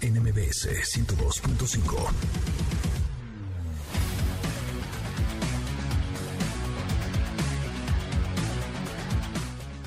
en MBS 102.5.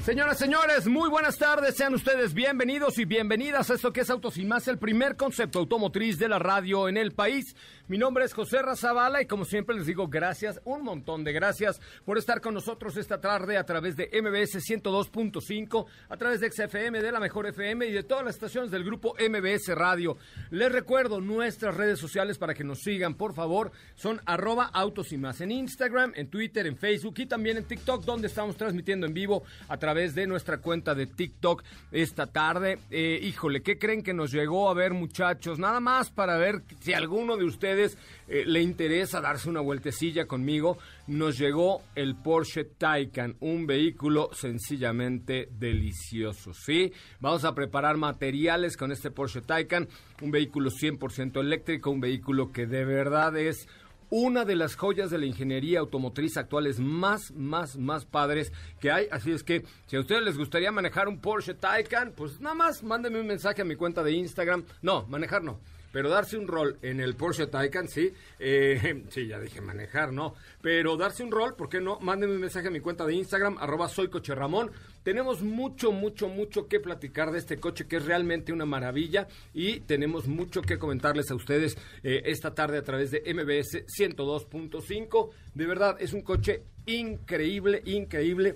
Señoras, señores, muy buenas tardes. Sean ustedes bienvenidos y bienvenidas a esto que es Autos y Más, el primer concepto automotriz de la radio en el país. Mi nombre es José Razabala y como siempre les digo gracias, un montón de gracias por estar con nosotros esta tarde a través de MBS 102.5, a través de XFM, de la Mejor FM y de todas las estaciones del grupo MBS Radio. Les recuerdo nuestras redes sociales para que nos sigan, por favor, son arroba autos y más en Instagram, en Twitter, en Facebook y también en TikTok, donde estamos transmitiendo en vivo a través de nuestra cuenta de TikTok esta tarde. Eh, híjole, ¿qué creen que nos llegó a ver muchachos? Nada más para ver si alguno de ustedes eh, le interesa darse una vueltecilla conmigo, nos llegó el Porsche Taycan, un vehículo sencillamente delicioso, ¿sí? Vamos a preparar materiales con este Porsche Taycan, un vehículo 100% eléctrico, un vehículo que de verdad es una de las joyas de la ingeniería automotriz actuales más, más, más padres que hay. Así es que si a ustedes les gustaría manejar un Porsche Taycan, pues nada más mándenme un mensaje a mi cuenta de Instagram. No, manejar no pero darse un rol en el Porsche Taycan, sí, eh, sí, ya dije manejar, ¿no? Pero darse un rol, ¿por qué no? Mándenme un mensaje a mi cuenta de Instagram, arroba soy coche Ramón. Tenemos mucho, mucho, mucho que platicar de este coche que es realmente una maravilla y tenemos mucho que comentarles a ustedes eh, esta tarde a través de MBS 102.5. De verdad, es un coche increíble, increíble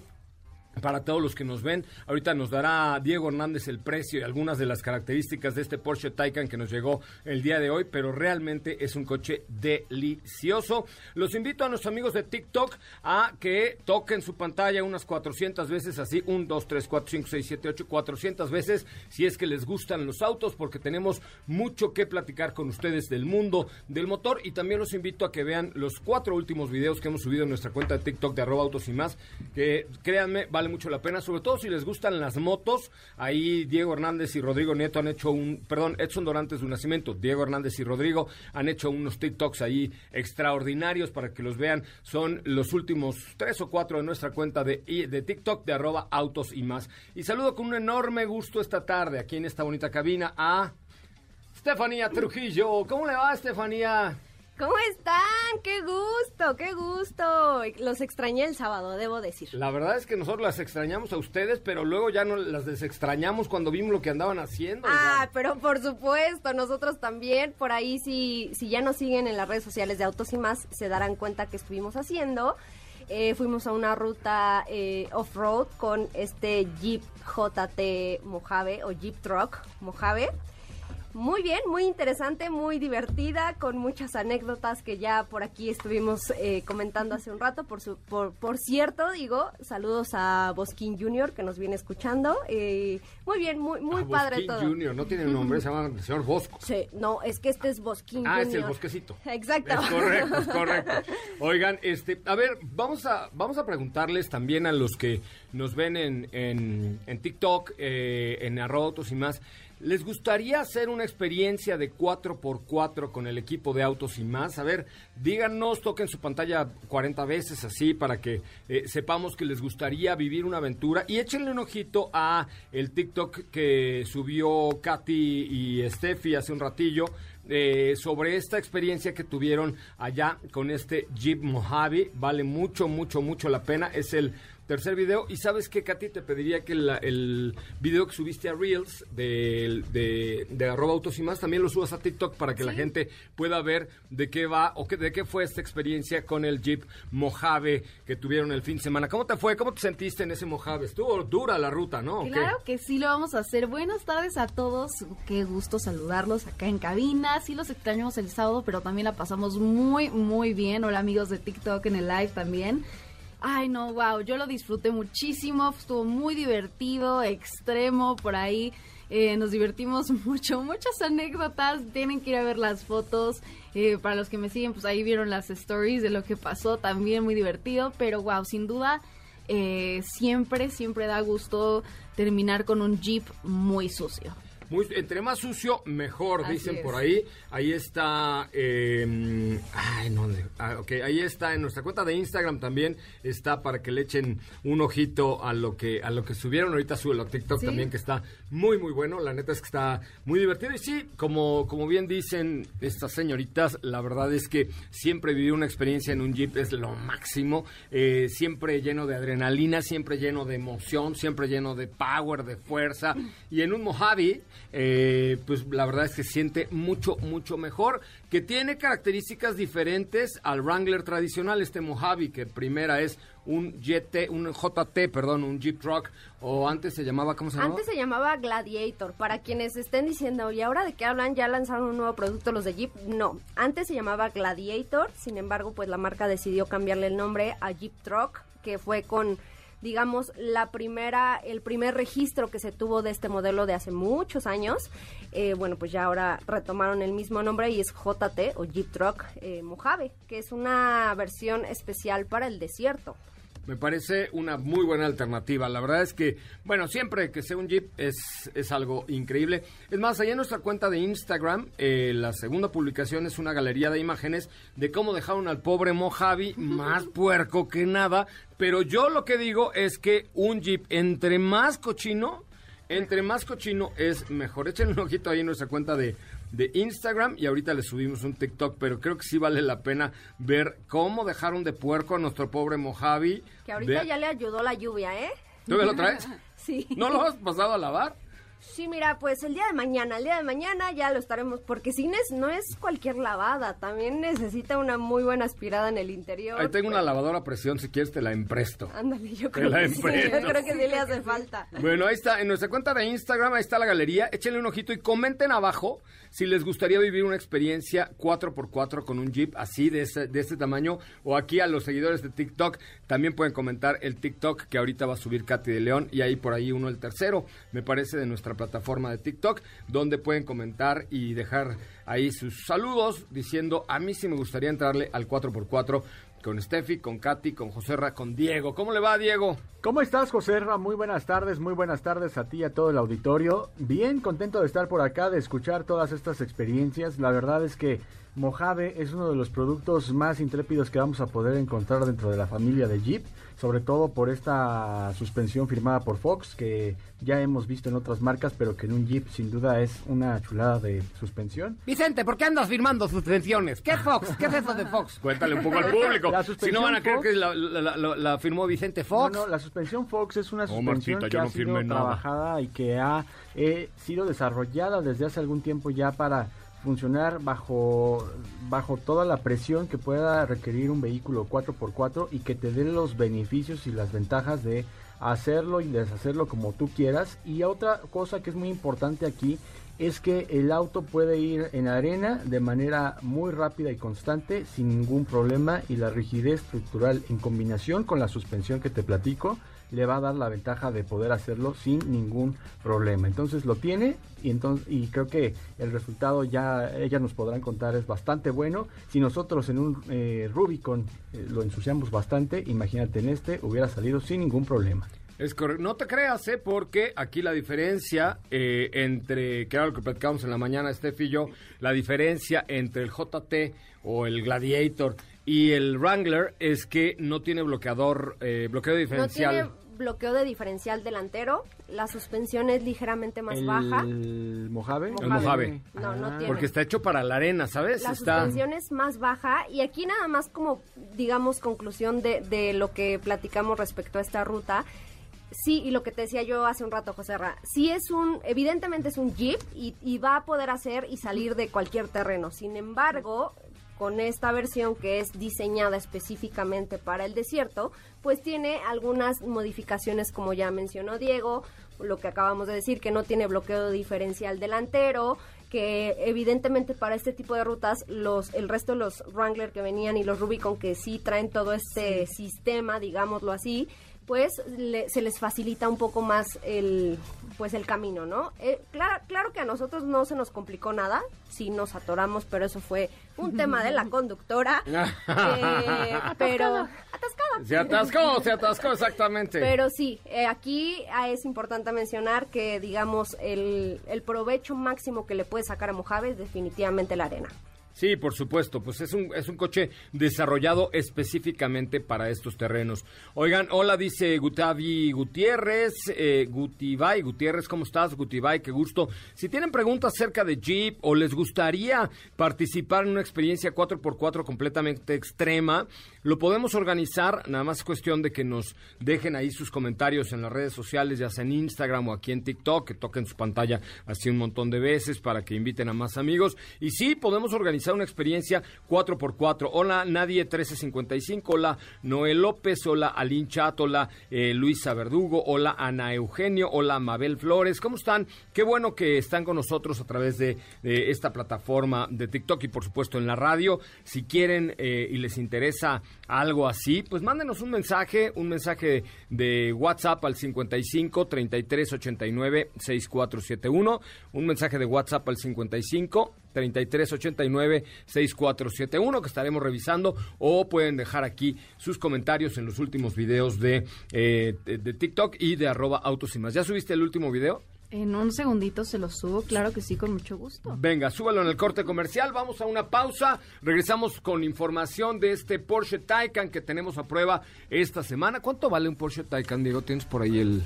para todos los que nos ven. Ahorita nos dará Diego Hernández el precio y algunas de las características de este Porsche Taycan que nos llegó el día de hoy, pero realmente es un coche delicioso. Los invito a nuestros amigos de TikTok a que toquen su pantalla unas 400 veces así, 1, 2, 3, 4, 5, 6, 7, 8, 400 veces si es que les gustan los autos porque tenemos mucho que platicar con ustedes del mundo del motor y también los invito a que vean los cuatro últimos videos que hemos subido en nuestra cuenta de TikTok de arroba autos y más, que créanme, vale mucho la pena, sobre todo si les gustan las motos. Ahí Diego Hernández y Rodrigo Nieto han hecho un, perdón, Edson Dorantes de nacimiento, Diego Hernández y Rodrigo han hecho unos TikToks ahí extraordinarios para que los vean. Son los últimos tres o cuatro de nuestra cuenta de, de TikTok de arroba autos y más. Y saludo con un enorme gusto esta tarde aquí en esta bonita cabina a Estefanía Trujillo. ¿Cómo le va, Estefanía? ¿Cómo están? ¡Qué gusto! ¡Qué gusto! Los extrañé el sábado, debo decir. La verdad es que nosotros las extrañamos a ustedes, pero luego ya no las desextrañamos cuando vimos lo que andaban haciendo. Ah, pero por supuesto, nosotros también. Por ahí, si, si ya nos siguen en las redes sociales de Autos y más, se darán cuenta que estuvimos haciendo. Eh, fuimos a una ruta eh, off-road con este Jeep JT Mojave o Jeep Truck Mojave. Muy bien, muy interesante, muy divertida, con muchas anécdotas que ya por aquí estuvimos eh, comentando hace un rato. Por, su, por, por cierto, digo, saludos a Bosquín Junior que nos viene escuchando. Eh, muy bien, muy, muy ah, padre Bosquín todo. Junior, no tiene nombre, se llama el señor Bosco. Sí, no, es que este es Bosquín Ah, Junior. es el bosquecito. Exacto. Es correcto, es correcto. Oigan, este, a ver, vamos a, vamos a preguntarles también a los que nos ven en, en, en TikTok, eh, en arrotos y más. ¿Les gustaría hacer una experiencia de 4x4 con el equipo de autos y más? A ver, díganos, toquen su pantalla 40 veces así para que eh, sepamos que les gustaría vivir una aventura y échenle un ojito a el TikTok que subió Katy y Steffi hace un ratillo eh, sobre esta experiencia que tuvieron allá con este Jeep Mojave. Vale mucho, mucho, mucho la pena. Es el tercer video. Y sabes que, Katy, te pediría que la- el video que subiste a Reels de, de, de arroba autos y más también lo subas a TikTok para que la gente pueda ver de qué va o que, de qué fue esta experiencia con el Jeep Mojave que tuvieron el fin de semana. ¿Cómo te fue? ¿Cómo te sentiste en ese Mojave? Estuvo dura la ruta, ¿no? ¿O qué? Claro que sí lo vamos a hacer. Buenas tardes a todos. Qué gusto saludarlos acá en cabina. Sí los extrañamos el sábado, pero también la pasamos muy, muy bien. Hola amigos de TikTok en el live también. Ay, no, wow, yo lo disfruté muchísimo. Estuvo muy divertido, extremo por ahí. Eh, nos divertimos mucho, muchas anécdotas. Tienen que ir a ver las fotos. Eh, para los que me siguen, pues ahí vieron las stories de lo que pasó. También muy divertido. Pero wow, sin duda, eh, siempre, siempre da gusto terminar con un Jeep muy sucio. Muy- entre más sucio, mejor, Así dicen es. por ahí. Ahí está. eh, ay, no. ah, ahí está. En nuestra cuenta de Instagram también está para que le echen un ojito a lo que a lo que subieron. Ahorita sube a TikTok Sí. también, que está muy, muy bueno. La neta es que está muy divertido. Y sí, como, como bien dicen estas señoritas, la verdad es que siempre vivir una experiencia en un Jeep es lo máximo. Eh, siempre lleno de adrenalina, siempre lleno de emoción, siempre lleno de power, de fuerza. Y en un Mojave, eh, pues la verdad es que siente mucho, mucho mejor. Que tiene características diferentes al Wrangler tradicional, este Mojave, que primera es un GT, un JT, perdón, un Jeep Truck, o antes se llamaba, ¿cómo se llamaba? Antes se llamaba Gladiator. Para quienes estén diciendo, ¿y ahora de qué hablan? ¿Ya lanzaron un nuevo producto los de Jeep? No. Antes se llamaba Gladiator. Sin embargo, pues la marca decidió cambiarle el nombre a Jeep Truck, que fue con digamos la primera el primer registro que se tuvo de este modelo de hace muchos años Eh, bueno pues ya ahora retomaron el mismo nombre y es JT o Jeep Truck eh, Mojave que es una versión especial para el desierto Me parece una muy buena alternativa. La verdad es que, bueno, siempre que sea un Jeep es, es algo increíble. Es más, allá en nuestra cuenta de Instagram, eh, la segunda publicación es una galería de imágenes de cómo dejaron al pobre Mojave más puerco que nada. Pero yo lo que digo es que un Jeep entre más cochino, entre más cochino es mejor. Échenle un ojito ahí en nuestra cuenta de, de Instagram y ahorita le subimos un TikTok, pero creo que sí vale la pena ver cómo dejaron de puerco a nuestro pobre Mojave. que ahorita ya le ayudó la lluvia eh ¿Tú me lo traes? sí ¿No lo has pasado a lavar? Sí, mira, pues el día de mañana, el día de mañana ya lo estaremos, porque Cines no es cualquier lavada, también necesita una muy buena aspirada en el interior. Ahí tengo una lavadora a presión, si quieres te la empresto. Ándale, yo Te creo la que sí, yo creo que sí le hace falta. Bueno, ahí está, en nuestra cuenta de Instagram, ahí está la galería. Échenle un ojito y comenten abajo si les gustaría vivir una experiencia 4x4 con un Jeep así, de, ese- de este tamaño. O aquí a los seguidores de TikTok también pueden comentar el TikTok que ahorita va a subir Katy de León. Y ahí por ahí uno, el tercero, me parece, de nuestra plataforma de TikTok, donde pueden comentar y dejar ahí sus saludos diciendo, a mí sí me gustaría entrarle al 4x4 con Steffi, con Katy, con Joserra, con Diego. ¿Cómo le va, Diego? ¿Cómo estás, José Ra? Muy buenas tardes, muy buenas tardes a ti y a todo el auditorio. Bien contento de estar por acá, de escuchar todas estas experiencias. La verdad es que Mojave es uno de los productos más intrépidos que vamos a poder encontrar dentro de la familia de Jeep, sobre todo por esta suspensión firmada por Fox, que ya hemos visto en otras marcas, pero que en un Jeep sin duda es una chulada de suspensión. Vicente, ¿por qué andas firmando suspensiones? ¿Qué Fox? ¿Qué es eso de Fox? Cuéntale un poco al público. La si no van a creer Fox- que la, la- la- la firmó Vicente Fox. No, no, la suspensión Fox es una suspensión Martita, que ha no sido nada. trabajada y que ha eh, sido desarrollada desde hace algún tiempo ya para funcionar bajo, bajo toda la presión que pueda requerir un vehículo 4x4 y que te dé los beneficios y las ventajas de hacerlo y deshacerlo como tú quieras. Y otra cosa que es muy importante aquí es que el auto puede ir en arena de manera muy rápida y constante sin ningún problema y la rigidez estructural en combinación con la suspensión que te platico le va a dar la ventaja de poder hacerlo sin ningún problema. Entonces lo tiene y entonces y creo que el resultado ya ellas nos podrán contar es bastante bueno. Si nosotros en un eh, Rubicon eh, lo ensuciamos bastante, imagínate en este hubiera salido sin ningún problema. Es correcto. No te creas, ¿eh? Porque aquí la diferencia eh, entre, que era lo que platicábamos en la mañana, Steph y yo, la diferencia entre el JT o el Gladiator y el Wrangler es que no tiene bloqueador, eh, bloqueo No diferencial. tiene bloqueo de diferencial delantero. la suspensión es ligeramente más baja. ¿El Mojave? El Mojave. No, no Ah. tiene. Porque está hecho para la arena, ¿sabes? La está... suspensión es más baja y aquí nada más como, digamos, conclusión de, de lo que platicamos respecto a esta ruta. Sí, y lo que te decía yo hace un rato, José Ra, sí es un, evidentemente es un Jeep y, y va a poder hacer y salir de cualquier terreno. Sin embargo, con esta versión que es diseñada específicamente para el desierto, pues tiene algunas modificaciones como ya mencionó Diego, lo que acabamos de decir, que no tiene bloqueo diferencial delantero, que evidentemente para este tipo de rutas los el resto de los Wrangler que venían y los Rubicon que sí traen todo este sistema, digámoslo así, pues le- se les facilita un poco más el pues el camino, ¿no? Eh, claro, claro que a nosotros no se nos complicó nada, sí nos atoramos, pero eso fue un tema de la conductora, eh, pero atascada. Se atascó, se atascó, exactamente. Pero sí, eh, aquí ah, es importante mencionar que, digamos, el, el provecho máximo que le puede sacar a Mojave es definitivamente la arena. Sí, por supuesto, pues es un, es un coche desarrollado específicamente para estos terrenos. Oigan, hola, dice Gutavi Gutiérrez, eh, Gutibay Gutiérrez, ¿cómo estás? Gutibay, qué gusto. Si tienen preguntas acerca de Jeep o les gustaría participar en una experiencia 4x4 completamente extrema, lo podemos organizar, nada más es cuestión de que nos dejen ahí sus comentarios en las redes sociales, ya sea en Instagram o aquí en TikTok, que toquen su pantalla así un montón de veces para que inviten a más amigos. Y sí, podemos organizar una experiencia 4x4. Hola, Nadie 1355, hola, Noel López, hola, Alin Chat, hola, eh, Luisa Verdugo, hola, Ana Eugenio, hola, Mabel Flores. ¿Cómo están? Qué bueno que están con nosotros a través de, de esta plataforma de TikTok y por supuesto en la radio. Si quieren eh, y les interesa algo así, pues mándenos un mensaje, un mensaje de WhatsApp al 55 33 89 6471, un mensaje de WhatsApp al 55 33 89 6471 que estaremos revisando o pueden dejar aquí sus comentarios en los últimos videos de, eh, de, de TikTok y de arroba autos y más. ¿Ya subiste el último video? En un segundito se lo subo, claro que sí, con mucho gusto. Venga, súbalo en el corte comercial. Vamos a una pausa. Regresamos con información de este Porsche Taycan que tenemos a prueba esta semana. ¿Cuánto vale un Porsche Taycan, Diego? ¿Tienes por ahí el,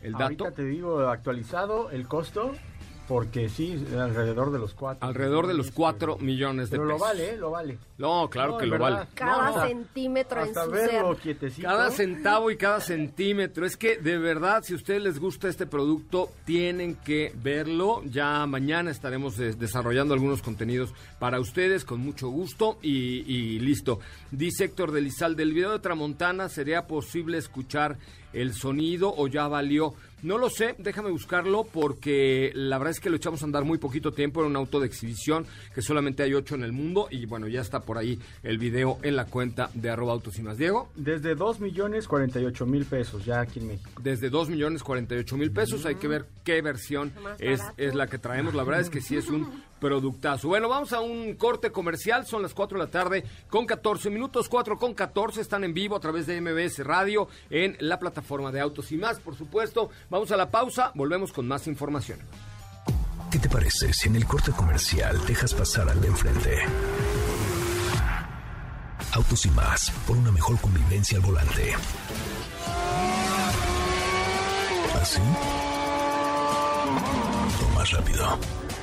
el dato? Ahorita te digo actualizado el costo, porque sí, alrededor de los cuatro. Alrededor de los 4 millones de Pero lo pesos. vale, ¿eh? lo vale. No, claro No, que en lo verdad. vale. Cada No, centímetro en Hasta su verlo ser. quietecito. Cada centavo y cada centímetro. Es que de verdad, si a ustedes les gusta este producto, tienen que verlo. Ya mañana estaremos des- desarrollando algunos contenidos para ustedes con mucho gusto y, y listo. Dice Héctor de Lizal, del video de Tramontana, ¿sería posible escuchar el sonido o ya valió? No lo sé, déjame buscarlo porque la verdad es que lo echamos a andar muy poquito tiempo. Era un auto de exhibición que solamente hay ocho en el mundo y bueno, ya está por ahí el video en la cuenta de arroba autos y más. Diego. Desde 2 millones 48 mil pesos ya aquí en México. desde 2 millones 48 mil pesos. Hay que ver qué versión es, es la que traemos. La verdad es que sí es un productazo. Bueno, vamos a un corte comercial. Son las 4 de la tarde con 14 minutos. 4 con 14 están en vivo a través de MBS Radio en la plataforma de Autos y más, por supuesto. Vamos a la pausa. Volvemos con más información. ¿Qué te parece si en el corte comercial dejas pasar al de enfrente? Autos y más, por una mejor convivencia al volante. ¿Así? O más rápido.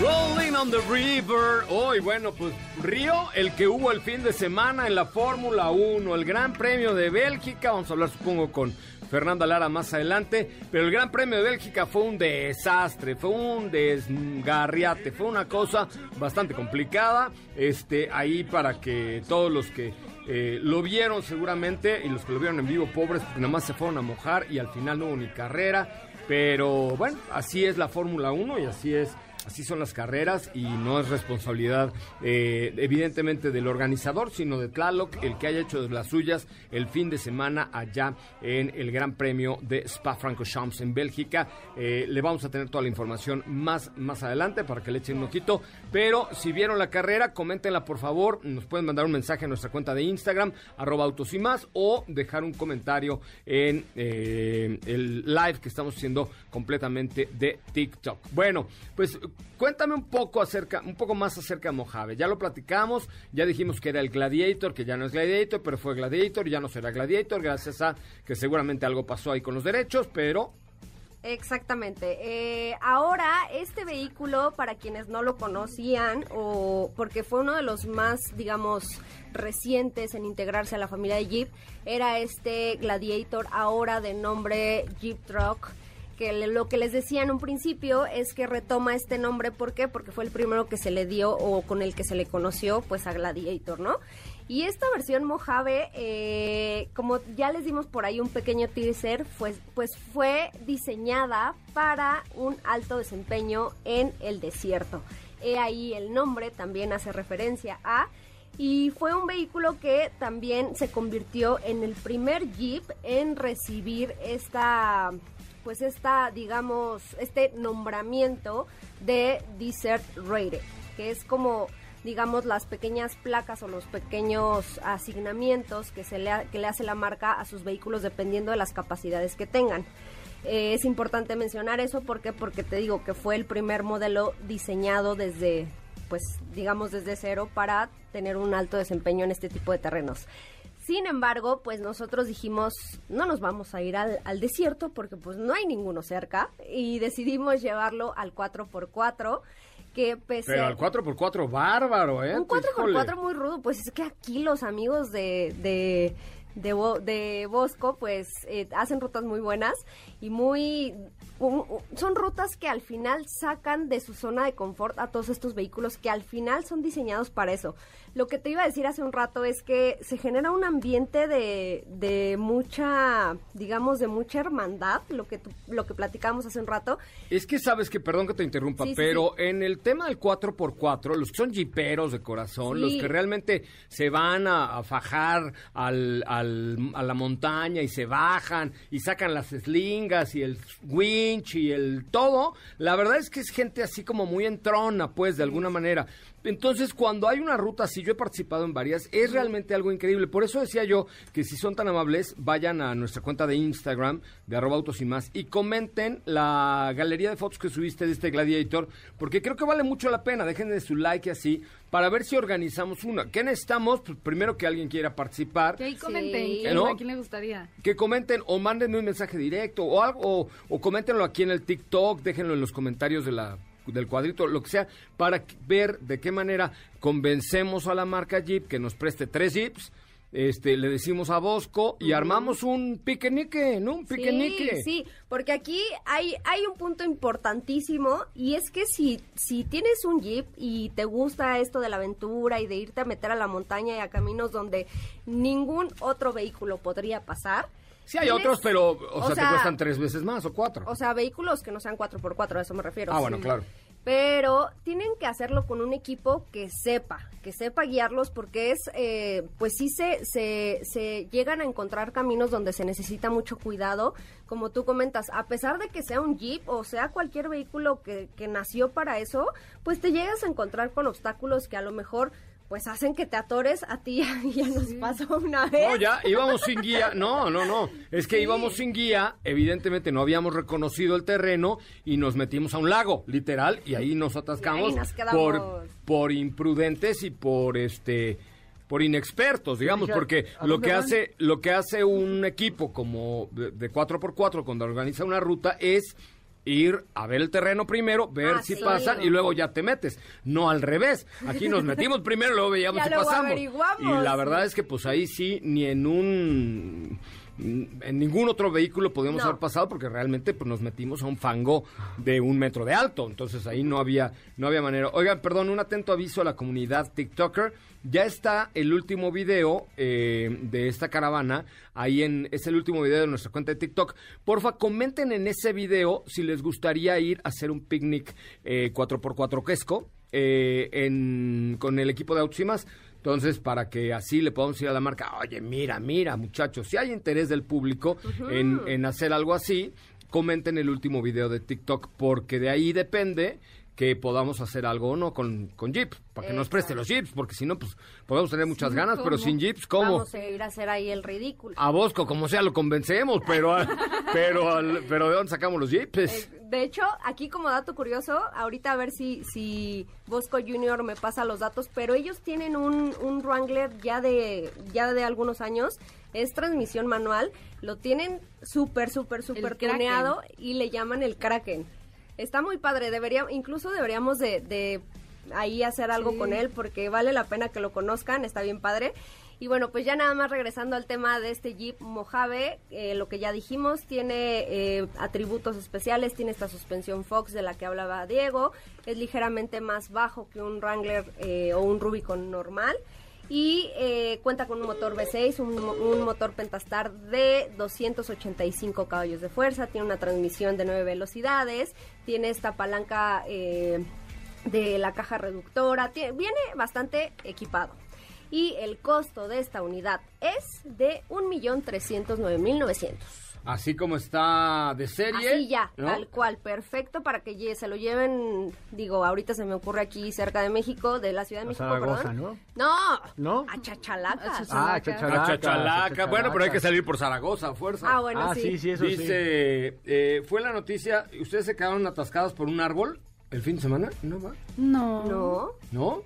Rolling on the River. Hoy, bueno, pues Río, el que hubo el fin de semana en la Fórmula 1, el Gran Premio de Bélgica. Vamos a hablar, supongo, con Fernanda Lara más adelante. Pero el Gran Premio de Bélgica fue un desastre, fue un desgarriate, fue una cosa bastante complicada. Este, ahí para que todos los que eh, lo vieron seguramente y los que lo vieron en vivo, pobres, porque nada más se fueron a mojar y al final no hubo ni carrera. Pero bueno, así es la Fórmula 1 y así es Así son las carreras y no es responsabilidad eh, evidentemente del organizador, sino de Tlaloc, el que haya hecho las suyas el fin de semana allá en el Gran Premio de Spa-Francorchamps en Bélgica. Eh, le vamos a tener toda la información más, más adelante para que le echen un ojito. Pero si vieron la carrera, coméntenla por favor. Nos pueden mandar un mensaje a nuestra cuenta de Instagram, arroba autos y más, o dejar un comentario en eh, el live que estamos haciendo completamente de TikTok. Bueno, pues cuéntame un poco acerca, un poco más acerca de Mojave. Ya lo platicamos, ya dijimos que era el Gladiator, que ya no es Gladiator, pero fue Gladiator, ya no será Gladiator, gracias a que seguramente algo pasó ahí con los derechos, pero Exactamente. Eh, ahora, este vehículo, para quienes no lo conocían, o porque fue uno de los más, digamos, recientes en integrarse a la familia de Jeep, era este Gladiator, ahora de nombre Jeep Truck. Que lo que les decía en un principio es que retoma este nombre, ¿por qué? Porque fue el primero que se le dio o con el que se le conoció, pues a Gladiator, ¿no? Y esta versión Mojave, eh, como ya les dimos por ahí un pequeño teaser, pues, pues fue diseñada para un alto desempeño en el desierto. He ahí el nombre también hace referencia a y fue un vehículo que también se convirtió en el primer Jeep en recibir esta pues esta digamos este nombramiento de Desert Rated que es como digamos, las pequeñas placas o los pequeños asignamientos que, se le, que le hace la marca a sus vehículos dependiendo de las capacidades que tengan. Eh, es importante mencionar eso porque porque te digo que fue el primer modelo diseñado desde pues digamos desde cero para tener un alto desempeño en este tipo de terrenos. Sin embargo, pues nosotros dijimos, no nos vamos a ir al, al, desierto porque pues no hay ninguno cerca y decidimos llevarlo al 4x4 que pese Pero al 4x4 bárbaro, ¿eh? Un 4x4 muy rudo, pues es que aquí los amigos de, de, de, Bosco pues eh, hacen rutas muy buenas y muy son rutas que al final sacan de su zona de confort a todos estos vehículos que al final son diseñados para eso. Lo que te iba a decir hace un rato es que se genera un ambiente de, de mucha, digamos, de mucha hermandad, lo que, lo que platicamos hace un rato. Es que sabes que, perdón que te interrumpa, pero en el tema del 4x4, los que son jiperos de corazón, los que realmente se van a, fajar al, al, a la montaña y se bajan y sacan las slingas y el y el todo, la verdad es que es gente así como muy entrona, pues, de alguna manera. Entonces, cuando hay una ruta así, yo he participado en varias, es realmente algo increíble. Por eso decía yo que si son tan amables, vayan a nuestra cuenta de Instagram, de arroba autos y más, y comenten la galería de fotos que subiste de este Gladiator, porque creo que vale mucho la pena. Déjenle su like y así, para ver si organizamos una. ¿Qué necesitamos? Pues primero que alguien quiera participar. Que ahí comenten, ¿a quién le gustaría? Que comenten o manden un mensaje directo o algo, o, o coméntenlo aquí en el TikTok, déjenlo en los comentarios de la del cuadrito, lo que sea, para ver de qué manera convencemos a la marca Jeep que nos preste tres Jeeps. Este, le decimos a Bosco y armamos un piquenique, ¿no? Un piquenique. Sí, sí, porque aquí hay, hay un punto importantísimo y es que si, si tienes un Jeep y te gusta esto de la aventura y de irte a meter a la montaña y a caminos donde ningún otro vehículo podría pasar, Sí, hay otros, pero, o, sea, te cuestan tres veces más o cuatro. O sea, vehículos que no sean cuatro por cuatro, a eso me refiero. Ah, bueno, claro. Pero tienen que hacerlo con un equipo que sepa, que sepa guiarlos, porque es, eh, pues sí se, se, se llegan a encontrar caminos donde se necesita mucho cuidado, como tú comentas, a pesar de que sea un jeep o sea cualquier vehículo que, que nació para eso, pues te llegas a encontrar con obstáculos que a lo mejor pues hacen que te atores a ti ya nos pasó una vez. No, ya íbamos sin guía. No, no, no. Es que íbamos sin guía. Evidentemente no habíamos reconocido el terreno y nos metimos a un lago, literal, y ahí nos atascamos por, por imprudentes y por este por inexpertos, digamos, porque lo que hace lo que hace un equipo como de, de 4x4 cuando organiza una ruta es ir a ver el terreno primero, ver ah, si pasa y luego ya te metes. No al revés. Aquí nos metimos primero, luego veíamos si pasamos. Y la verdad es que pues ahí sí, ni en un en ningún otro vehículo podíamos haber pasado porque realmente pues, nos metimos a un fango de un metro de alto. Entonces ahí no había, no había manera. Oigan, perdón, un atento aviso a la comunidad TikToker. Ya está el último video eh, de esta caravana. Ahí en, es el último video de nuestra cuenta de TikTok. Porfa, comenten en ese video si les gustaría ir a hacer un picnic eh, 4x4 quesco eh, en, con el equipo de Autos y más. Entonces, para que así le podamos decir a la marca, oye, mira, mira, muchachos, si hay interés del público en, en hacer algo así, comenten el último video de TikTok, porque de ahí depende que podamos hacer algo o no con, con Jeep, para que nos preste los Jeeps, porque si no, pues podemos tener muchas ganas, pero sin Jeeps, ¿cómo? Vamos a ir a hacer ahí el ridículo. A Bosco, como sea, lo convencemos, pero, a- pero, al- pero ¿de dónde sacamos los Jeeps? Eh, de hecho, aquí como dato curioso, ahorita a ver si, si Bosco Junior me pasa los datos, pero ellos tienen un, un Wrangler ya de, ya de algunos años, es transmisión manual, lo tienen súper, súper, súper tuneado y le llaman el Kraken. Está muy padre, debería, incluso deberíamos de, de ahí hacer algo Sí. con él porque vale la pena que lo conozcan, está bien padre. Y bueno, pues ya nada más regresando al tema de este Jeep Mojave, eh, lo que ya dijimos, tiene eh, atributos especiales, tiene esta suspensión Fox de la que hablaba Diego, es ligeramente más bajo que un Wrangler eh, o un Rubicon normal y eh, cuenta con un motor V6, un, mo- un motor Pentastar de 285 caballos de fuerza, tiene una transmisión de 9 velocidades, tiene esta palanca eh, de la caja reductora, viene bastante equipado. Y el costo de esta unidad es de 1.309.900. Así como está de serie. Así ya, ¿no? tal cual, perfecto para que se lo lleven, digo, ahorita se me ocurre aquí cerca de México, de la Ciudad de México, Zaragoza, perdón. ¿no? No, ¿No? a Chachalaca. Ah, A Chachalaca. Chachalaca. Bueno, pero hay que salir por Zaragoza, a fuerza. Ah, bueno, ah, sí. sí, sí, eso sí. Dice, eh, fue la noticia, ¿ustedes se quedaron atascados por un árbol el fin de semana? No va. No. No, ¿No?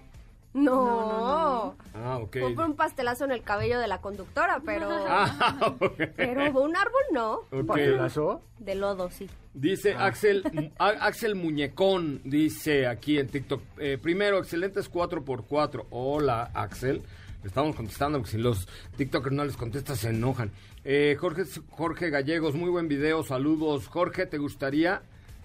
No. Ah, ok. Fue por un pastelazo en el cabello de la conductora, pero... Ah. Pero un árbol no. Ok. ¿Pastelazo? De lodo, sí. Dice Ah. Axel, A- Axel Muñecón, dice aquí en TikTok. eh, primero, excelentes 4x4. Hola, Axel. Le Estamos contestando porque si los TikTokers no les contestas se enojan. Eh, Jorge, Jorge Gallegos, muy buen video. Saludos. Jorge, ¿te gustaría?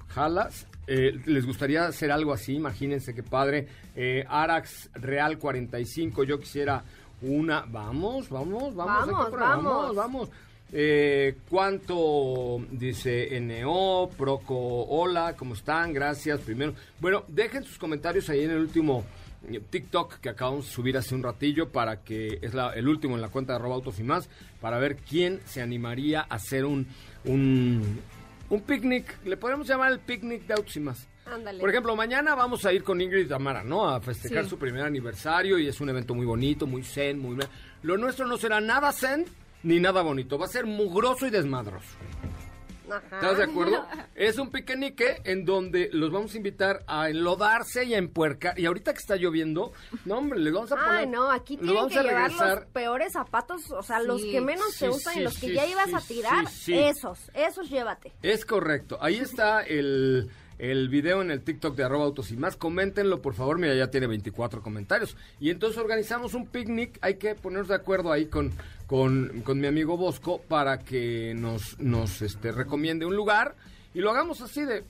¿Jalas? Eh, ¿Les gustaría hacer algo así? Imagínense qué padre. Eh, Arax Real 45, yo quisiera una. Vamos, vamos, vamos. Vamos, vamos. vamos, vamos. Eh, ¿Cuánto dice NO, Proco, hola, ¿cómo están? Gracias, primero. Bueno, dejen sus comentarios ahí en el último eh, TikTok que acabamos de subir hace un ratillo para que es la- el último en la cuenta de arroba autos y más, para ver quién se animaría a hacer un, un, un picnic. Le podemos llamar el picnic de autos y más. Ándale. Por ejemplo, mañana vamos a ir con Ingrid y Tamara, ¿no? A festejar Sí. su primer aniversario y es un evento muy bonito, muy zen, muy... Lo nuestro no será nada zen ni nada bonito, va a ser mugroso y desmadroso. Ajá. ¿Estás de acuerdo? Es un piquenique en donde los vamos a invitar a enlodarse y a empuercar. Y ahorita que está lloviendo, no hombre, les vamos a poner... Ay, no, aquí tienen vamos que a llevar regresar. los peores zapatos, o sea, los que menos Sí, gustan sí, y los que sí, ya ibas a tirar, sí, sí. esos, esos llévate. Es correcto. Ahí está el, el video en el TikTok de arroba autos y más. Coméntenlo, por favor. Mira, ya tiene 24 comentarios. Y entonces organizamos un picnic. Hay que ponernos de acuerdo ahí con, con, con mi amigo Bosco para que nos, nos este, recomiende un lugar. Y lo hagamos así de...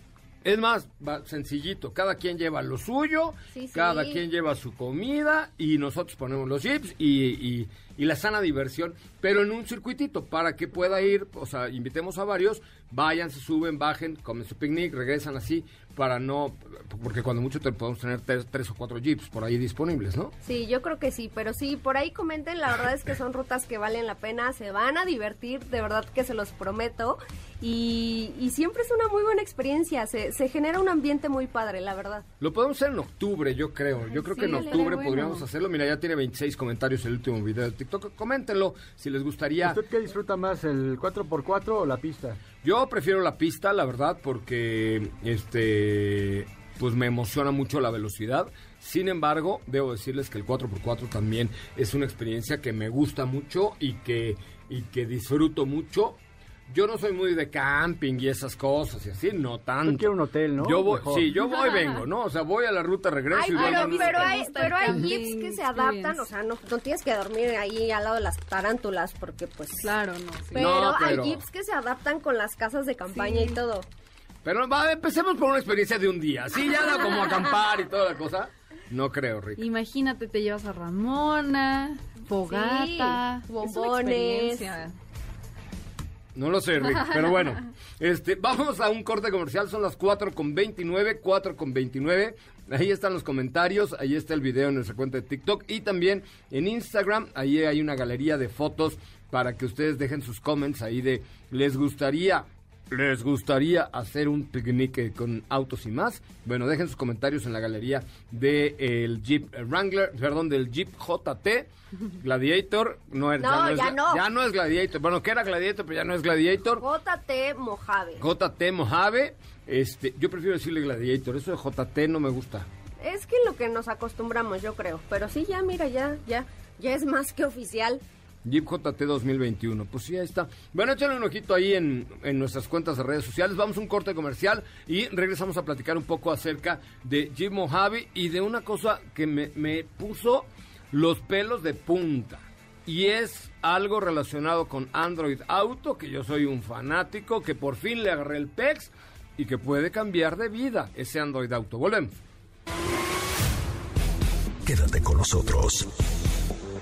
Es más, va sencillito. Cada quien lleva lo suyo, Sí, sí. cada quien lleva su comida y nosotros ponemos los chips y, y- y la sana diversión, pero en un circuitito para que pueda ir, o sea, invitemos a varios, vayan, se suben, bajen, comen su picnic, regresan así, para no, porque cuando mucho te podemos tener tres, tres o cuatro jeeps por ahí disponibles, ¿no? Sí, yo creo que sí, pero sí, por ahí comenten, la verdad es que son rutas que valen la pena, se van a divertir, de verdad que se los prometo, y, y siempre es una muy buena experiencia, se, se genera un ambiente muy padre, la verdad. Lo podemos hacer en octubre, yo creo. Yo creo que en octubre podríamos hacerlo. Mira, ya tiene 26 comentarios el último video de TikTok. Coméntenlo si les gustaría. ¿Usted qué disfruta más, el 4x4 o la pista? Yo prefiero la pista, la verdad, porque este pues me emociona mucho la velocidad. Sin embargo, debo decirles que el 4x4 también es una experiencia que me gusta mucho y que y que disfruto mucho. Yo no soy muy de camping y esas cosas y así, no tanto. Usted quiere un hotel, ¿no? Yo voy, Mejor. sí, yo voy vengo, ¿no? O sea, voy a la ruta, regreso Ay, y pero, vuelvo pero ¿Te hay, pero hay jeeps que se experience? adaptan, o sea, no, no tienes que dormir ahí al lado de las tarántulas, porque pues... Claro, no. sí. Pero, No, pero- hay jeeps que se adaptan con las casas de campaña y todo. Pero va, empecemos por una experiencia de un día. Sí, ya no como acampar y toda la cosa. No creo, Rick. Imagínate, te llevas a Ramona, fogata, Sí, es una bombones. No lo sé, Rick, pero bueno. Este, vamos a un corte comercial, son las 4 con 29, 4 con 29. Ahí están los comentarios, ahí está el video en nuestra cuenta de TikTok y también en Instagram, ahí hay una galería de fotos para que ustedes dejen sus comments ahí de les gustaría les gustaría hacer un picnic con autos y más? Bueno, dejen sus comentarios en la galería del Jeep Wrangler, perdón, del Jeep JT Gladiator. No, es- No, es, ya no. Ya no es Gladiator. Bueno, que era Gladiator, pero ya no es Gladiator. JT Mojave. JT Mojave. Este, yo prefiero decirle Gladiator. Eso de JT no me gusta. Es que lo que nos acostumbramos, yo creo. Pero sí, ya, mira, ya, ya, ya es más que oficial. Jeep JT 2021. Pues sí, ahí está. Bueno, échale un ojito ahí en, en nuestras cuentas de redes sociales. Vamos a un corte comercial y regresamos a platicar un poco acerca de Jeep Mojave y de una cosa que me, me puso los pelos de punta. Y es algo relacionado con Android Auto, que yo soy un fanático, que por fin le agarré el PEX y que puede cambiar de vida ese Android Auto. Volvemos. Quédate con nosotros.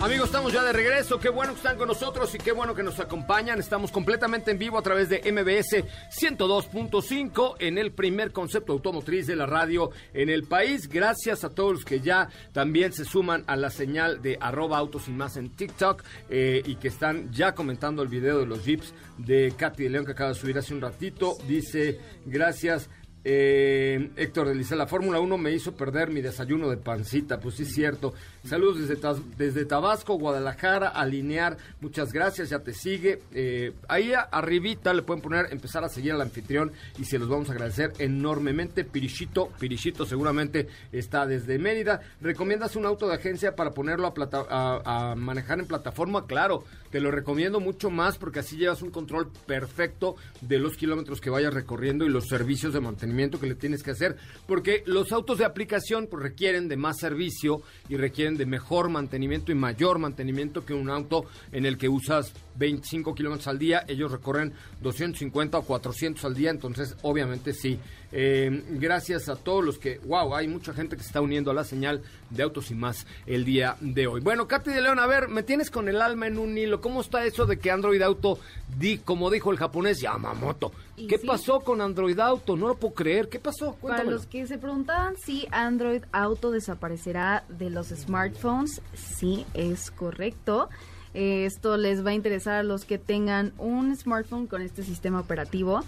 Amigos, estamos ya de regreso. Qué bueno que están con nosotros y qué bueno que nos acompañan. Estamos completamente en vivo a través de MBS 102.5 en el primer concepto automotriz de la radio en el país. Gracias a todos los que ya también se suman a la señal de arroba y más en TikTok eh, y que están ya comentando el video de los jeeps de Katy de León que acaba de subir hace un ratito. Dice, gracias. Eh, Héctor de la Fórmula 1 me hizo perder mi desayuno de pancita, pues sí es cierto. Saludos desde, desde Tabasco, Guadalajara, Alinear, muchas gracias, ya te sigue. Eh, ahí arribita le pueden poner, empezar a seguir al anfitrión y se los vamos a agradecer enormemente. Pirichito, Pirichito seguramente está desde Mérida. ¿Recomiendas un auto de agencia para ponerlo a, plata- a- a manejar en plataforma? Claro, te lo recomiendo mucho más porque así llevas un control perfecto de los kilómetros que vayas recorriendo y los servicios de mantenimiento que le tienes que hacer. Porque los autos de aplicación pues, requieren de más servicio y requieren de mejor mantenimiento y mayor mantenimiento que un auto en el que usas 25 kilómetros al día. Ellos recorren 250 o 400 al día, entonces obviamente sí. Eh, gracias a todos los que, wow, hay mucha gente que se está uniendo a la señal de Autos y más el día de hoy. Bueno, Katy de León, a ver, me tienes con el alma en un hilo. ¿Cómo está eso de que Android Auto, di, como dijo el japonés, Yamamoto? ¿Qué sí. pasó con Android Auto? No lo puedo creer. ¿Qué pasó? Para los que se preguntaban si Android Auto desaparecerá de los smartphones, sí, es correcto. Esto les va a interesar a los que tengan un smartphone con este sistema operativo.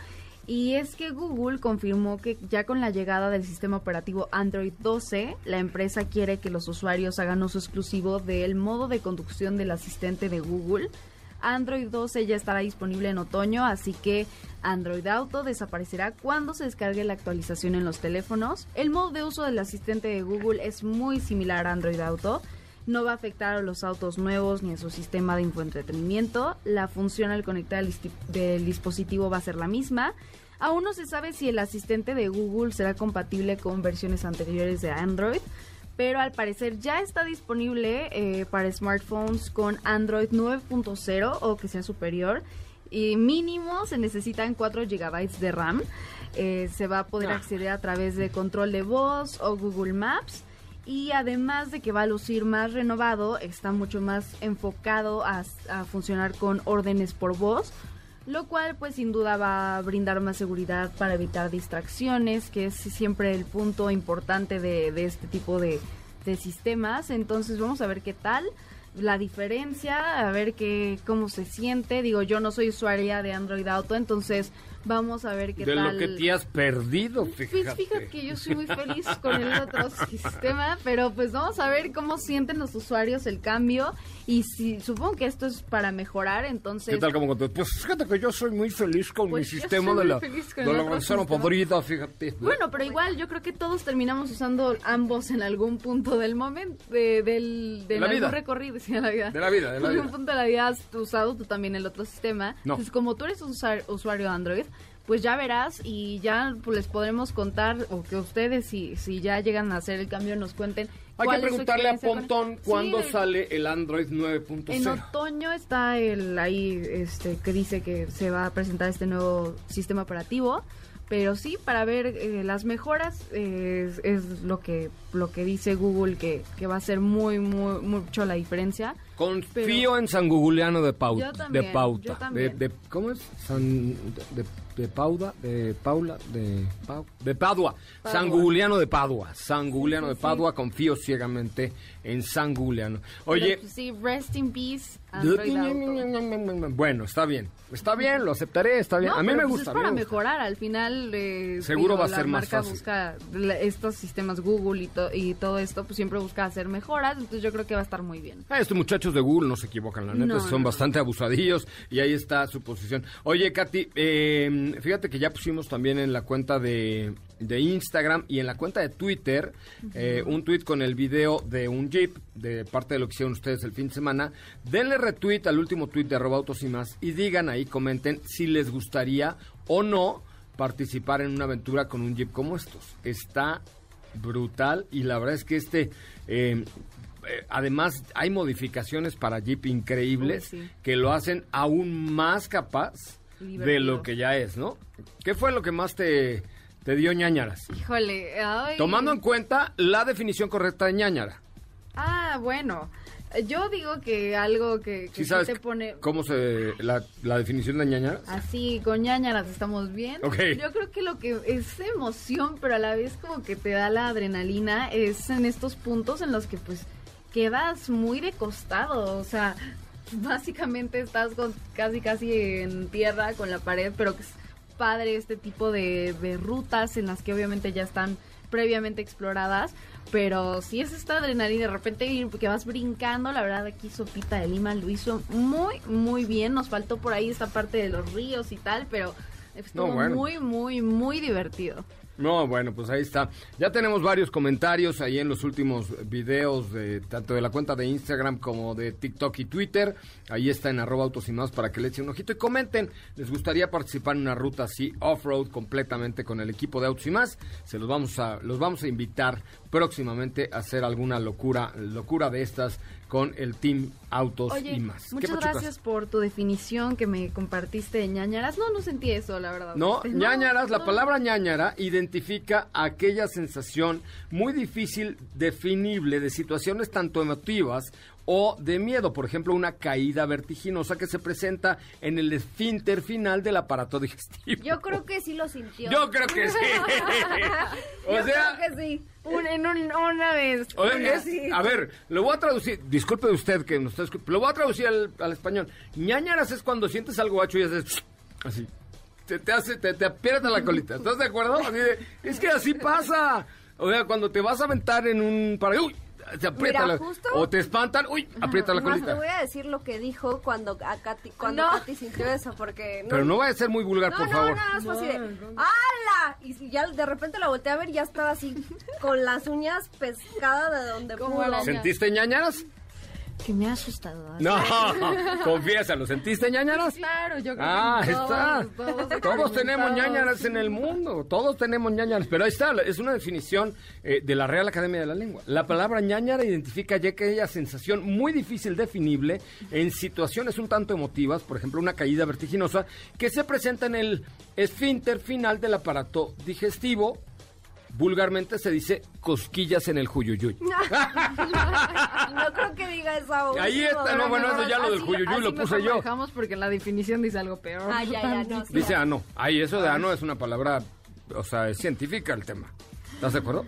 Y es que Google confirmó que ya con la llegada del sistema operativo Android 12, la empresa quiere que los usuarios hagan uso exclusivo del modo de conducción del asistente de Google. Android 12 ya estará disponible en otoño, así que Android Auto desaparecerá cuando se descargue la actualización en los teléfonos. El modo de uso del asistente de Google es muy similar a Android Auto. No va a afectar a los autos nuevos ni a su sistema de infoentretenimiento. La función al conectar el del dispositivo va a ser la misma. Aún no se sabe si el asistente de Google será compatible con versiones anteriores de Android, pero al parecer ya está disponible eh, para smartphones con Android 9.0 o que sea superior. Y mínimo se necesitan 4 GB de RAM. Eh, se va a poder Ah. acceder a través de control de voz o Google Maps. Y además de que va a lucir más renovado, está mucho más enfocado a, funcionar con órdenes por voz, lo cual pues sin duda va a brindar más seguridad para evitar distracciones, que es siempre el punto importante de, de este tipo de, de sistemas. Entonces vamos a ver qué tal la diferencia, a ver qué cómo se siente. Digo, yo no soy usuaria de Android Auto, entonces vamos a ver qué de tal. lo que te has perdido, Pues fíjate. fíjate que yo soy muy feliz con el otro sistema, pero pues vamos a ver cómo sienten los usuarios el cambio y si supongo que esto es para mejorar, entonces ¿Qué tal como contestas? Pues fíjate que yo soy muy feliz con Pues mi sistema de la, de la manzana podrida, fíjate. bueno, pero igual yo creo que todos terminamos usando ambos en algún punto del momento de, del de la algún vida. recorrido sí, de la vida. De la vida, de la En vida. algún punto de la vida has usado tú también el otro sistema. No. Entonces, como tú eres usar- usuario Android, pues ya verás y ya pues, les podremos contar o que ustedes si, si ya llegan a hacer el cambio nos cuenten Hay que preguntarle a con- Pontón Sí, cuándo sale el Android 9.0. En otoño está el ahí este que dice que se va a presentar este nuevo sistema operativo, pero sí para ver eh, las mejoras eh, es, es lo que lo que dice Google que, que va a ser muy muy mucho la diferencia. Confío Pero- en San Guguliano de Pauta. Yo también, de Pauta. yo De, ¿Cómo es? San, de, de Pauda, de Paula, de, Pau- de Padua. San Guguliano de Padua. San Guguliano sí, de Padua. Confío ciegamente en San Guguliano. Oye, Pero, pues, sí, rest in peace Android Auto. Bueno, está bien. Está bien, lo aceptaré, está bien. No, a mí me pues, gusta. Es para me gusta. mejorar, al final eh, Seguro va a ser más marca fácil. busca estos sistemas Google y, to- y todo esto, pues siempre busca hacer mejoras, entonces yo creo que va a estar muy bien. Ah, estos muchachos de Google no se equivocan, la neta, No, son no. bastante abusadillos y ahí está su posición. Oye, Katy, eh, fíjate que ya pusimos también en la cuenta de, de Instagram y en la cuenta de Twitter eh, un tweet con el video de un Jeep, de parte de lo que hicieron ustedes el fin de semana. Denle retweet al último tweet de arroba autos y más y digan ahí, comenten si les gustaría o no participar en una aventura con un Jeep como estos. Está brutal y la verdad es que este... eh, eh, además, hay modificaciones para Jeep increíbles sí. que lo hacen aún más capaz de lo que ya es, ¿no? ¿Qué fue lo que más te, te dio ñañaras? Híjole, ay. Tomando en cuenta la definición correcta de ñañara. Ah, bueno. Yo digo que algo que, que ¿Sí te pone cómo se la, la definición de ñañaras? así con ñañaras estamos bien. Ok. Yo creo que lo que es emoción, pero a la vez como que te da la adrenalina es en estos puntos en los que pues quedas muy de costado, o sea, básicamente estás con casi casi en tierra con la pared, pero que es padre este tipo de, de rutas en las que obviamente ya están previamente exploradas, pero si es esta adrenalina de repente ir- que vas brincando, la verdad aquí Sopita de Lima lo hizo muy muy bien, nos faltó por ahí esta parte de los ríos y tal, pero estuvo No, bueno. muy muy muy divertido. No, bueno, pues ahí está. Ya tenemos varios comentarios ahí en los últimos videos, de, tanto de la cuenta de Instagram como de TikTok y Twitter. Ahí está en arroba autos y más para que le echen un ojito y comenten. ¿Les gustaría participar en una ruta así off-road completamente con el equipo de autos y más? Se los vamos a, los vamos a invitar próximamente a hacer alguna locura, locura de estas con el Team Autos Oye, y más. ¿Qué muchas gracias por tu definición que me compartiste de ñañaras. No, no sentí eso, la verdad. No, Este, ñañaras, la no. palabra ñañara identifica aquella sensación muy difícil definible de situaciones tanto emotivas o de miedo, por ejemplo, una caída vertiginosa que se presenta en el esfínter final del aparato digestivo. Yo creo que sí lo sintió. Yo creo que sí. o Yo sea, creo que sí. Un- en un- una vez. a ver, lo voy a traducir, disculpe usted que nos está lo voy a traducir al, al español. ñañaras es cuando sientes algo gacho y haces así. Te, te hace, te, te aprieta la colita. ¿Estás de acuerdo? Así de, es que así pasa. O sea, cuando te vas a aventar en un para uy, te aprieta Mira, la justo- o te espantan, uy, aprieta la Más te colita. voy a decir lo que dijo cuando a Katy, cuando No. Katy sintió eso, porque... Pero no vaya a ser muy vulgar, No, por no, favor. nada más fue así de ¡Hala! Y ya de repente la volteé a ver y ya estaba así, con las uñas pescadas de donde pudo. ¿Sentiste ñañaras? Que me ha asustado. No, confiésalo, ¿sentiste ñañaras? Claro, yo creo Ah, que todos, está. todos Todos tenemos ñañaras en el mundo. Todos tenemos ñañaras. Pero ahí está. Es una definición eh, de la Real Academia de la Lengua. La palabra ñañara identifica ya aquella sensación muy difícil definible en situaciones un tanto emotivas, por ejemplo, una caída vertiginosa, que se presenta en el esfínter final del aparato digestivo. Vulgarmente se dice cosquillas en el juyuyuy. No creo que diga eso. Ahí último, está, no, bueno, eso ya lo del juyuyuy lo puse yo. dejamos porque en la definición dice algo peor. Ah, ya, ya, no. sí. Dice ano. Ay, eso de ano es una palabra, o sea, es científica el tema. ¿Estás de acuerdo?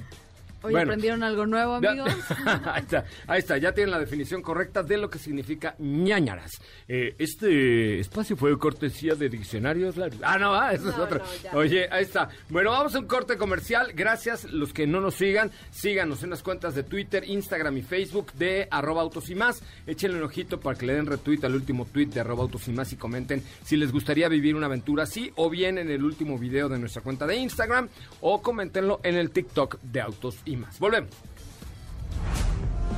Bueno. aprendieron algo nuevo, amigos. ahí está, ahí está, ya tienen la definición correcta de lo que significa ñañaras. Eh, este espacio fue cortesía de diccionarios. Ah, no, ah, eso es otro. no. Oye, ahí está. Bueno, vamos a un corte comercial. Gracias los que no nos sigan. Síganos en las cuentas de Twitter, Instagram y Facebook de arroba autos y más. Échenle un ojito para que le den retweet al último tweet de arroba autos y más y comenten si les gustaría vivir una aventura así o bien en el último video de nuestra cuenta de Instagram o coméntenlo en el TikTok de autos y Volvemos.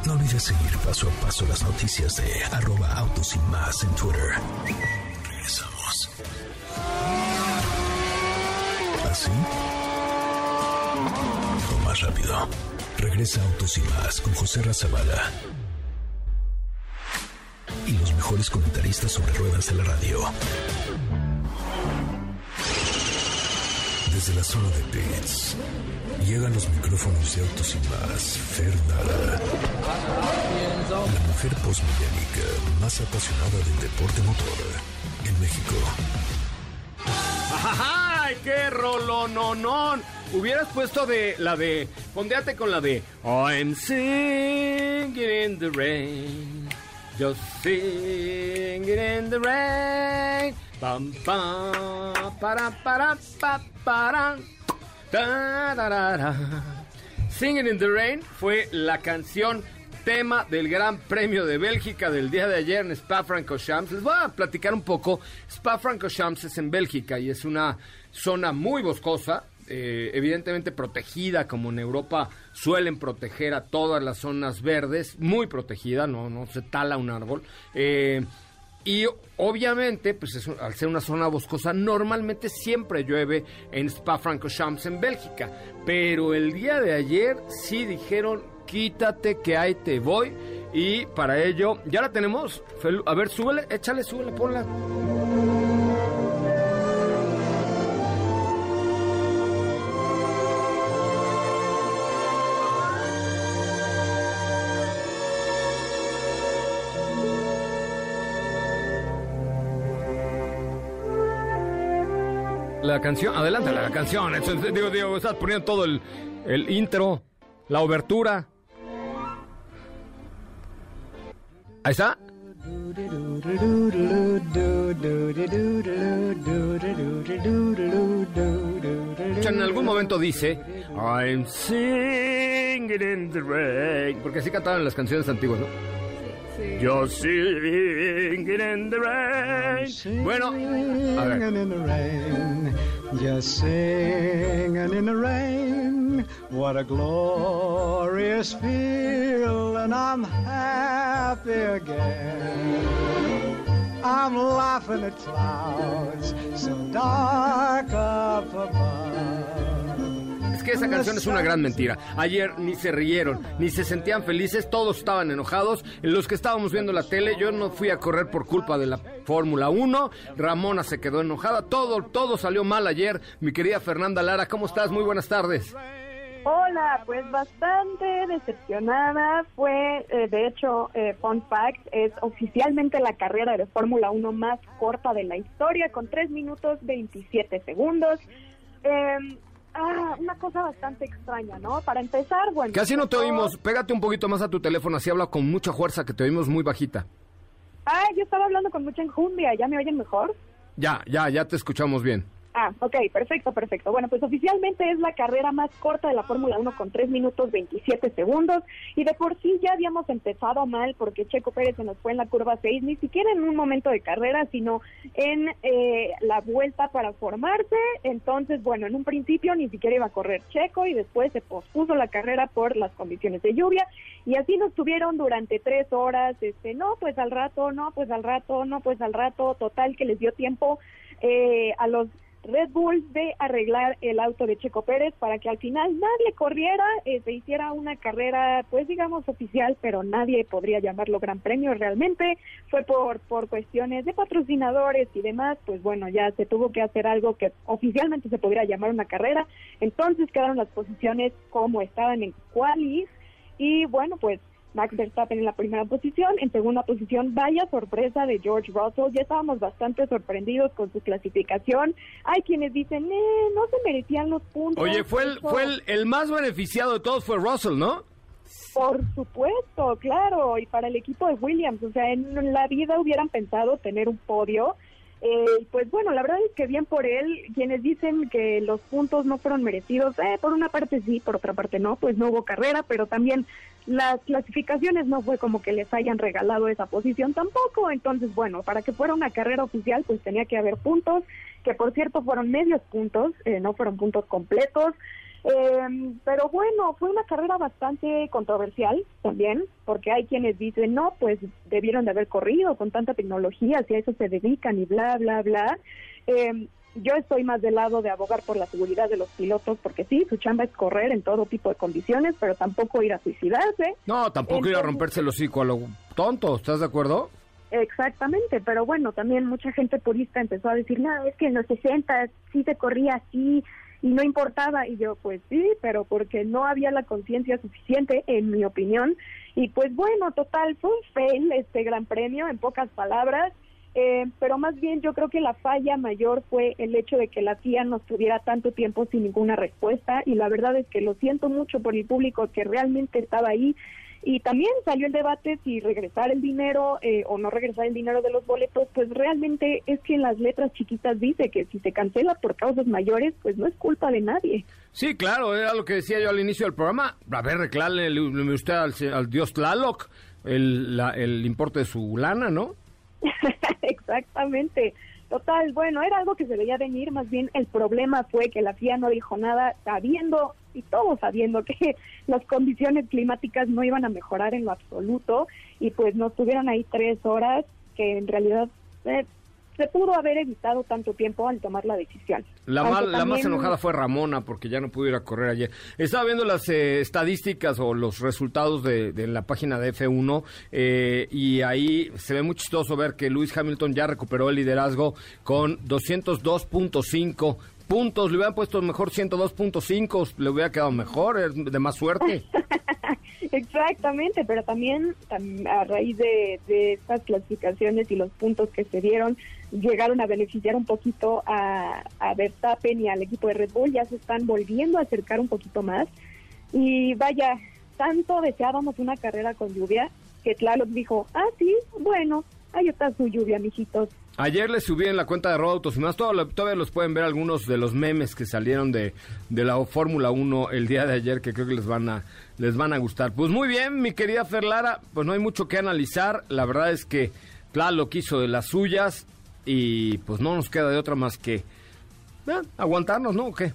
No olvides seguir paso a paso las noticias de arroba autos y más en Twitter. Regresamos. ¿Así? O más rápido. Regresa Autos y Más con José Razabala. Y los mejores comentaristas sobre ruedas de la radio. Desde la zona de pits, llegan los micrófonos de Autos y Más, Fernanda. La mujer postmillénica más apasionada del deporte motor en México. ¡Ay, qué rolononón! Hubieras puesto de la de. Pondeate con la de. I'm singing in the rain. Just singing in the rain. Pam, pam, para, para, pa, para. Singing in the Rain fue la canción tema del Gran Premio de Bélgica del día de ayer en Spa-Francorchamps. Les voy a platicar un poco. Spa-Francorchamps es en Bélgica y es una zona muy boscosa, eh, evidentemente protegida, como en Europa suelen proteger a todas las zonas verdes, muy protegida, no, no se tala un árbol. Eh, y obviamente, pues al ser una zona boscosa, normalmente siempre llueve en Spa-Francorchamps en Bélgica. Pero el día de ayer sí dijeron, quítate que ahí te voy. Y para ello, ya la tenemos. A ver, súbele, échale, súbele, ponla. La canción, adelante la canción. Digo, digo, estás poniendo todo el, el intro, la obertura. Ahí está. En algún momento dice I'm singing in the rain porque así cantaban las canciones antiguas, ¿no? Yo singing in the rain. Bueno, a. Singing in the rain, just singing in the rain. What a glorious feel, and I'm happy again. I'm laughing at clouds so dark up above. Que esa canción es una gran mentira. Ayer ni se rieron, ni se sentían felices, todos estaban enojados. Los que estábamos viendo la tele, yo no fui a correr por culpa de la Fórmula 1. Ramona se quedó enojada, todo, todo salió mal ayer. Mi querida Fernanda Lara, ¿cómo estás? Muy buenas tardes. Hola, pues bastante decepcionada. Fue, eh, de hecho, eh, fun fact, es oficialmente la carrera de Fórmula 1 más corta de la historia, con 3 minutos 27 segundos. Eh, ah, una cosa bastante extraña, ¿no? Para empezar, bueno... Casi no te oímos. Pégate un poquito más a tu teléfono, así habla con mucha fuerza, que te oímos muy bajita. Ah, yo estaba hablando con mucha enjundia, ¿ya me oyen mejor? Ya, ya, ya te escuchamos bien. Ah, ok, perfecto, perfecto. Bueno, pues oficialmente es la carrera más corta de la Fórmula 1 con 3 minutos 27 segundos y de por sí ya habíamos empezado mal porque Checo Pérez se nos fue en la curva 6, ni siquiera en un momento de carrera, sino en eh, la vuelta para formarse. Entonces, bueno, en un principio ni siquiera iba a correr Checo y después se pospuso la carrera por las condiciones de lluvia y así nos tuvieron durante tres horas, este, no, pues al rato, no, pues al rato, no, pues al rato, total que les dio tiempo eh, a los Red Bull de arreglar el auto de Checo Pérez para que al final nadie corriera, eh, se hiciera una carrera, pues digamos oficial, pero nadie podría llamarlo Gran Premio realmente. Fue por, por cuestiones de patrocinadores y demás, pues bueno, ya se tuvo que hacer algo que oficialmente se podría llamar una carrera. Entonces quedaron las posiciones como estaban en qualis y bueno, pues Max Verstappen en la primera posición, en segunda posición, vaya sorpresa de George Russell, ya estábamos bastante sorprendidos con su clasificación. Hay quienes dicen, eh, no se merecían los puntos. Oye, fue el, fue el, el más beneficiado de todos fue Russell, ¿no? Por supuesto, claro, y para el equipo de Williams, o sea, en la vida hubieran pensado tener un podio. Eh, pues bueno, la verdad es que bien por él, quienes dicen que los puntos no fueron merecidos, eh, por una parte sí, por otra parte no, pues no hubo carrera, pero también las clasificaciones no fue como que les hayan regalado esa posición tampoco, entonces bueno, para que fuera una carrera oficial pues tenía que haber puntos, que por cierto fueron medios puntos, eh, no fueron puntos completos, eh, pero bueno, fue una carrera bastante controversial también, porque hay quienes dicen, no, pues debieron de haber corrido con tanta tecnología, si a eso se dedican y bla, bla, bla. Eh, yo estoy más del lado de abogar por la seguridad de los pilotos, porque sí, su chamba es correr en todo tipo de condiciones, pero tampoco ir a suicidarse. No, tampoco ir a romperse el hocico a lo tonto, ¿estás de acuerdo? Exactamente, pero bueno, también mucha gente purista empezó a decir, no, es que en los 60 sí se corría así y no importaba. Y yo, pues sí, pero porque no había la conciencia suficiente, en mi opinión. Y pues bueno, total, fue un fail este gran premio, en pocas palabras. Eh, pero más bien yo creo que la falla mayor fue el hecho de que la FIA nos tuviera tanto tiempo sin ninguna respuesta y la verdad es que lo siento mucho por el público que realmente estaba ahí y también salió el debate si regresar el dinero eh, o no regresar el dinero de los boletos, pues realmente es que en las letras chiquitas dice que si se cancela por causas mayores, pues no es culpa de nadie. Sí, claro, era lo que decía yo al inicio del programa. A ver, reclale usted al, al dios Tlaloc el, el importe de su lana, ¿no? Exactamente. Total, bueno, era algo que se veía venir, más bien el problema fue que la FIA no dijo nada, sabiendo y todos sabiendo que las condiciones climáticas no iban a mejorar en lo absoluto y pues nos tuvieron ahí tres horas que en realidad eh, se pudo haber evitado tanto tiempo al tomar la decisión. La, la más enojada fue Ramona porque ya no pudo ir a correr ayer. Estaba viendo las eh, estadísticas o los resultados de, la página de F1 eh, y ahí se ve muy chistoso ver que Lewis Hamilton ya recuperó el liderazgo con 202.5 puntos. Le hubieran puesto mejor 102.5, le hubiera quedado mejor, de más suerte. Exactamente, pero también a raíz de, estas clasificaciones y los puntos que se dieron, llegaron a beneficiar un poquito a, a Verstappen y al equipo de Red Bull, ya se están volviendo a acercar un poquito más. Y vaya, tanto deseábamos una carrera con lluvia que Tlaloc dijo, ah, sí, bueno, ahí está su lluvia, mijitos. Ayer les subí en la cuenta de Road Autos y más, todavía los pueden ver algunos de los memes que salieron de, de la Fórmula 1 el día de ayer que creo que les van a les van a gustar. Pues muy bien, mi querida Ferlara, pues no hay mucho que analizar, la verdad es que lo quiso de las suyas y pues no nos queda de otra más que eh, aguantarnos, ¿no? ¿O qué?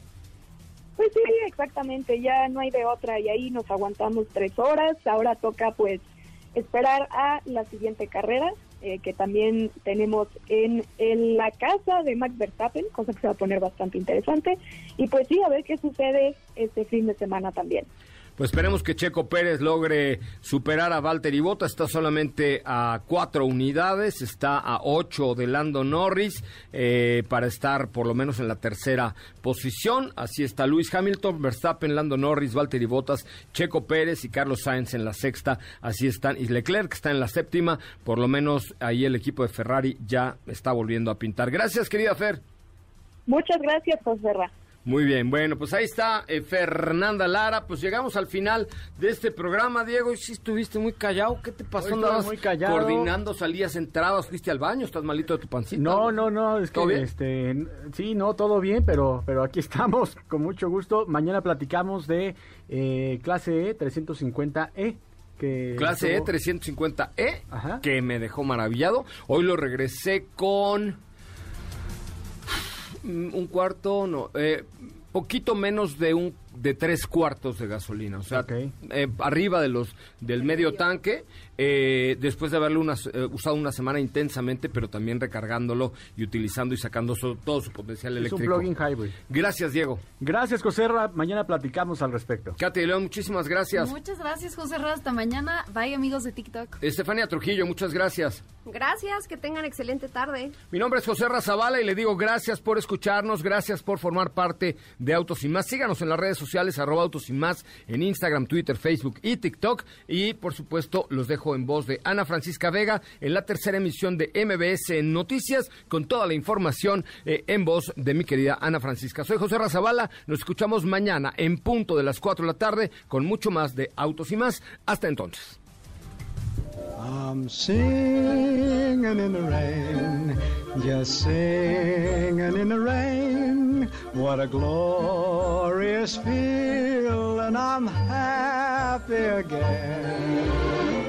Pues sí, exactamente, ya no hay de otra y ahí nos aguantamos tres horas, ahora toca pues esperar a la siguiente carrera eh, que también tenemos en, en, la casa de Max Verstappen, cosa que se va a poner bastante interesante. Y pues sí, a ver qué sucede este fin de semana también. Pues esperemos que Checo Pérez logre superar a Valtteri Bottas. Está solamente a cuatro unidades, está a ocho de Lando Norris eh, para estar por lo menos en la tercera posición. Así está Luis Hamilton, Verstappen, Lando Norris, Valtteri Bottas, Checo Pérez y Carlos Sainz en la sexta. Así están. Y Leclerc está en la séptima. Por lo menos ahí el equipo de Ferrari ya está volviendo a pintar. Gracias, querida Fer. Muchas gracias, José muy bien, bueno, pues ahí está eh, Fernanda Lara. Pues llegamos al final de este programa, Diego. Y si estuviste muy callado, ¿qué te pasó? Andabas muy callado. coordinando, salías, entrabas, fuiste al baño, estás malito de tu pancita. No, no, no, es que este, sí, no, todo bien, pero, pero aquí estamos con mucho gusto. Mañana platicamos de eh, clase E 350E. Que clase E 350E, que me dejó maravillado. Hoy lo regresé con un cuarto, no, eh, poquito menos de un de tres cuartos de gasolina, o sea, eh, arriba de los del medio tanque, eh, después de haberlo eh, usado una semana intensamente, pero también recargándolo y utilizando y sacando todo su potencial eléctrico. Es un plug-in hybrid. Gracias, Diego. Gracias, José Mañana platicamos al respecto. Katy León, muchísimas gracias. Muchas gracias, José Hasta mañana. Bye, amigos de TikTok. Estefania Trujillo, muchas gracias. Gracias, que tengan excelente tarde. Mi nombre es José Razabala y le digo gracias por escucharnos, gracias por formar parte de Autos y Más. Síganos en las redes sociales sociales, arroba autos y más, en Instagram, Twitter, Facebook y TikTok. Y por supuesto, los dejo en voz de Ana Francisca Vega en la tercera emisión de MBS Noticias, con toda la información eh, en voz de mi querida Ana Francisca. Soy José Razabala, nos escuchamos mañana en punto de las 4 de la tarde con mucho más de Autos y más. Hasta entonces. I'm singing in the rain, just singing in the rain. What a glorious feeling, I'm happy again.